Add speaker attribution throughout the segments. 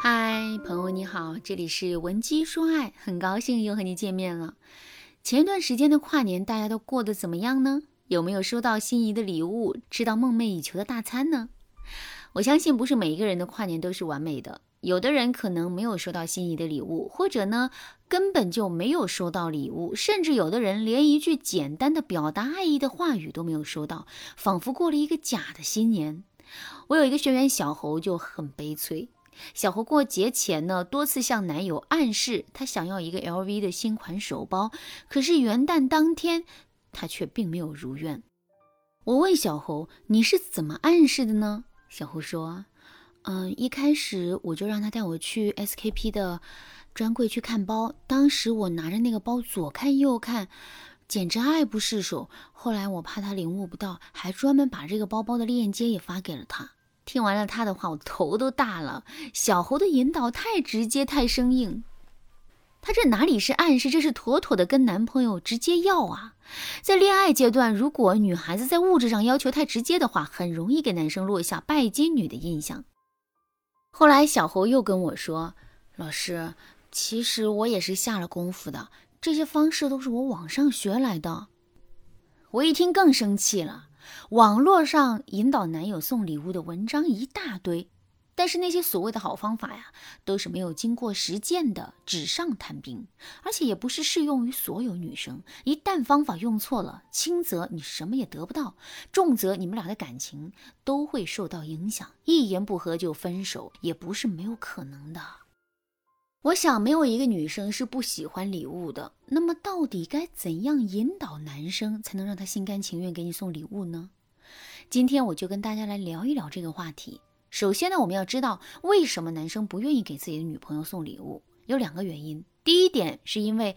Speaker 1: 嗨，朋友你好，这里是文姬说爱，很高兴又和你见面了。前一段时间的跨年，大家都过得怎么样呢？有没有收到心仪的礼物，吃到梦寐以求的大餐呢？我相信不是每一个人的跨年都是完美的，有的人可能没有收到心仪的礼物，或者呢根本就没有收到礼物，甚至有的人连一句简单的表达爱意的话语都没有收到，仿佛过了一个假的新年。我有一个学员小侯就很悲催。小侯过节前呢，多次向男友暗示他想要一个 LV 的新款手包，可是元旦当天，他却并没有如愿。我问小侯：“你是怎么暗示的呢？”小侯说：“嗯，一开始我就让他带我去 SKP 的专柜去看包，当时我拿着那个包左看右看，简直爱不释手。后来我怕他领悟不到，还专门把这个包包的链接也发给了他。”听完了他的话，我头都大了。小猴的引导太直接，太生硬。他这哪里是暗示，这是妥妥的跟男朋友直接要啊！在恋爱阶段，如果女孩子在物质上要求太直接的话，很容易给男生落下拜金女的印象。后来小猴又跟我说：“老师，其实我也是下了功夫的，这些方式都是我网上学来的。”我一听更生气了。网络上引导男友送礼物的文章一大堆，但是那些所谓的好方法呀，都是没有经过实践的纸上谈兵，而且也不是适用于所有女生。一旦方法用错了，轻则你什么也得不到，重则你们俩的感情都会受到影响，一言不合就分手，也不是没有可能的。我想，没有一个女生是不喜欢礼物的。那么，到底该怎样引导男生，才能让他心甘情愿给你送礼物呢？今天我就跟大家来聊一聊这个话题。首先呢，我们要知道为什么男生不愿意给自己的女朋友送礼物，有两个原因。第一点是因为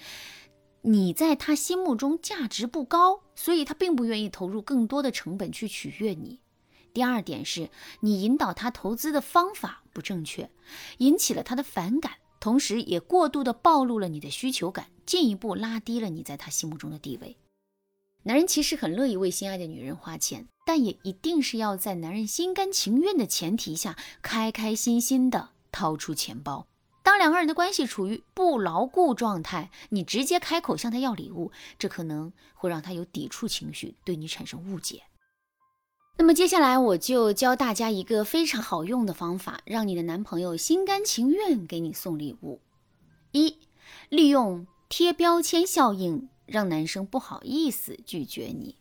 Speaker 1: 你在他心目中价值不高，所以他并不愿意投入更多的成本去取悦你。第二点是你引导他投资的方法不正确，引起了他的反感。同时，也过度的暴露了你的需求感，进一步拉低了你在他心目中的地位。男人其实很乐意为心爱的女人花钱，但也一定是要在男人心甘情愿的前提下，开开心心的掏出钱包。当两个人的关系处于不牢固状态，你直接开口向他要礼物，这可能会让他有抵触情绪，对你产生误解。那么接下来我就教大家一个非常好用的方法，让你的男朋友心甘情愿给你送礼物。一、利用贴标签效应，让男生不好意思拒绝你。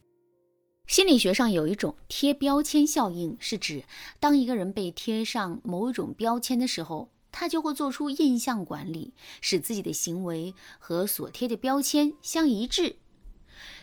Speaker 1: 心理学上有一种贴标签效应，是指当一个人被贴上某一种标签的时候，他就会做出印象管理，使自己的行为和所贴的标签相一致。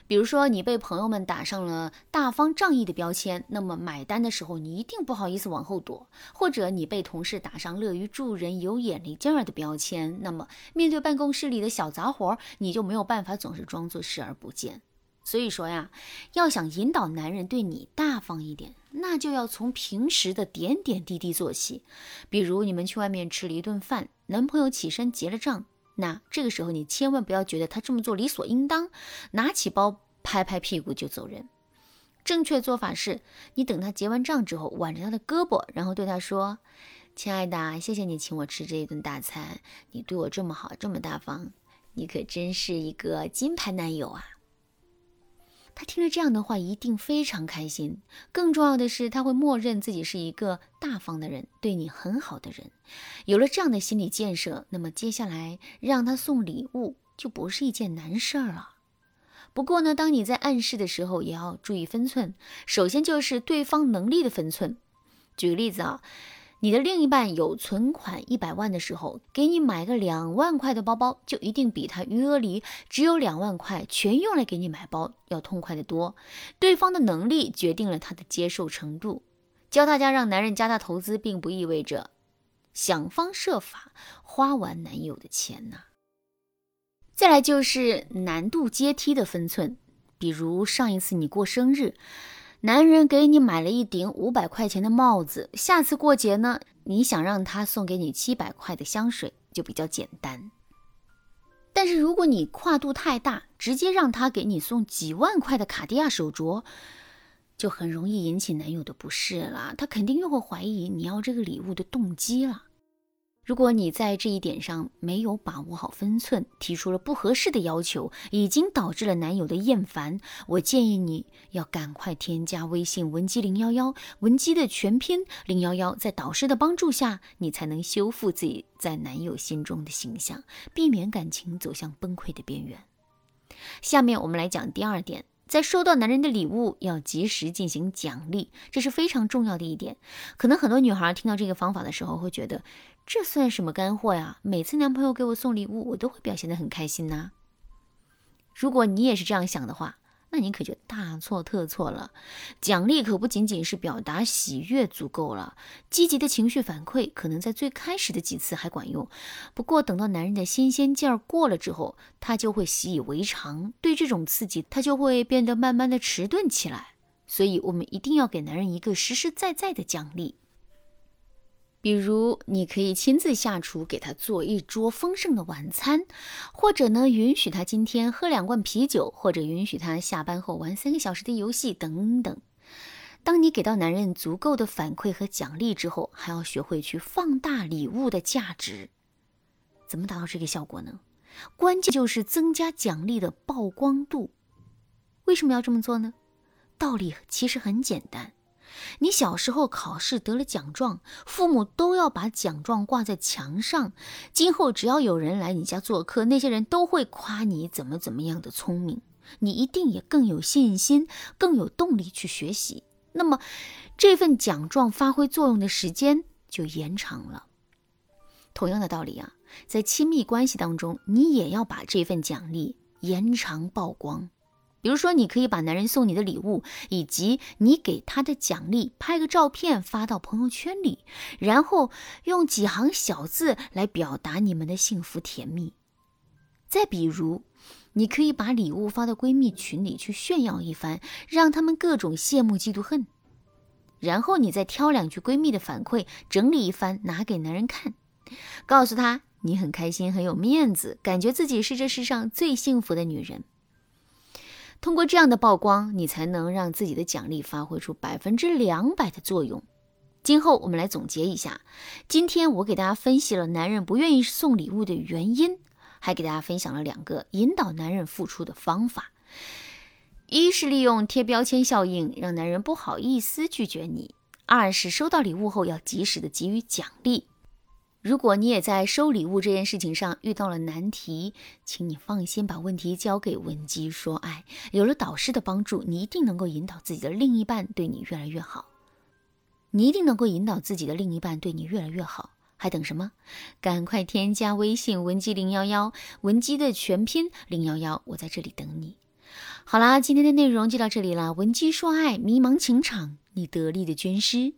Speaker 1: 比如说，你被朋友们打上了大方仗义的标签，那么买单的时候你一定不好意思往后躲；或者你被同事打上乐于助人、有眼力劲儿的标签，那么面对办公室里的小杂活，你就没有办法总是装作视而不见。所以说呀，要想引导男人对你大方一点，那就要从平时的点点滴滴做起。比如你们去外面吃了一顿饭，男朋友起身结了账。那这个时候，你千万不要觉得他这么做理所应当，拿起包拍拍屁股就走人。正确做法是，你等他结完账之后，挽着他的胳膊，然后对他说：“亲爱的，谢谢你请我吃这一顿大餐，你对我这么好，这么大方，你可真是一个金牌男友啊。”他听了这样的话，一定非常开心。更重要的是，他会默认自己是一个大方的人，对你很好的人。有了这样的心理建设，那么接下来让他送礼物就不是一件难事儿了。不过呢，当你在暗示的时候，也要注意分寸。首先就是对方能力的分寸。举个例子啊。你的另一半有存款一百万的时候，给你买个两万块的包包，就一定比他余额里只有两万块全用来给你买包要痛快的多。对方的能力决定了他的接受程度。教大家让男人加大投资，并不意味着想方设法花完男友的钱呐。再来就是难度阶梯的分寸，比如上一次你过生日。男人给你买了一顶五百块钱的帽子，下次过节呢，你想让他送给你七百块的香水，就比较简单。但是如果你跨度太大，直接让他给你送几万块的卡地亚手镯，就很容易引起男友的不适了。他肯定又会怀疑你要这个礼物的动机了。如果你在这一点上没有把握好分寸，提出了不合适的要求，已经导致了男友的厌烦，我建议你要赶快添加微信文姬零幺幺，文姬的全拼零幺幺，在导师的帮助下，你才能修复自己在男友心中的形象，避免感情走向崩溃的边缘。下面我们来讲第二点。在收到男人的礼物，要及时进行奖励，这是非常重要的一点。可能很多女孩听到这个方法的时候，会觉得这算什么干货呀？每次男朋友给我送礼物，我都会表现得很开心呐。如果你也是这样想的话，那你可就大错特错了。奖励可不仅仅是表达喜悦足够了，积极的情绪反馈可能在最开始的几次还管用，不过等到男人的新鲜劲儿过了之后，他就会习以为常，对这种刺激他就会变得慢慢的迟钝起来。所以，我们一定要给男人一个实实在在的奖励。比如，你可以亲自下厨给他做一桌丰盛的晚餐，或者呢，允许他今天喝两罐啤酒，或者允许他下班后玩三个小时的游戏等等。当你给到男人足够的反馈和奖励之后，还要学会去放大礼物的价值。怎么达到这个效果呢？关键就是增加奖励的曝光度。为什么要这么做呢？道理其实很简单。你小时候考试得了奖状，父母都要把奖状挂在墙上。今后只要有人来你家做客，那些人都会夸你怎么怎么样的聪明，你一定也更有信心，更有动力去学习。那么，这份奖状发挥作用的时间就延长了。同样的道理啊，在亲密关系当中，你也要把这份奖励延长曝光。比如说，你可以把男人送你的礼物以及你给他的奖励拍个照片发到朋友圈里，然后用几行小字来表达你们的幸福甜蜜。再比如，你可以把礼物发到闺蜜群里去炫耀一番，让他们各种羡慕嫉妒恨。然后你再挑两句闺蜜的反馈，整理一番拿给男人看，告诉他你很开心，很有面子，感觉自己是这世上最幸福的女人。通过这样的曝光，你才能让自己的奖励发挥出百分之两百的作用。今后我们来总结一下，今天我给大家分析了男人不愿意送礼物的原因，还给大家分享了两个引导男人付出的方法：一是利用贴标签效应，让男人不好意思拒绝你；二是收到礼物后要及时的给予奖励。如果你也在收礼物这件事情上遇到了难题，请你放心把问题交给文姬说爱。有了导师的帮助，你一定能够引导自己的另一半对你越来越好。你一定能够引导自己的另一半对你越来越好，还等什么？赶快添加微信文姬零幺幺，文姬的全拼零幺幺，我在这里等你。好啦，今天的内容就到这里了。文姬说爱，迷茫情场，你得力的军师。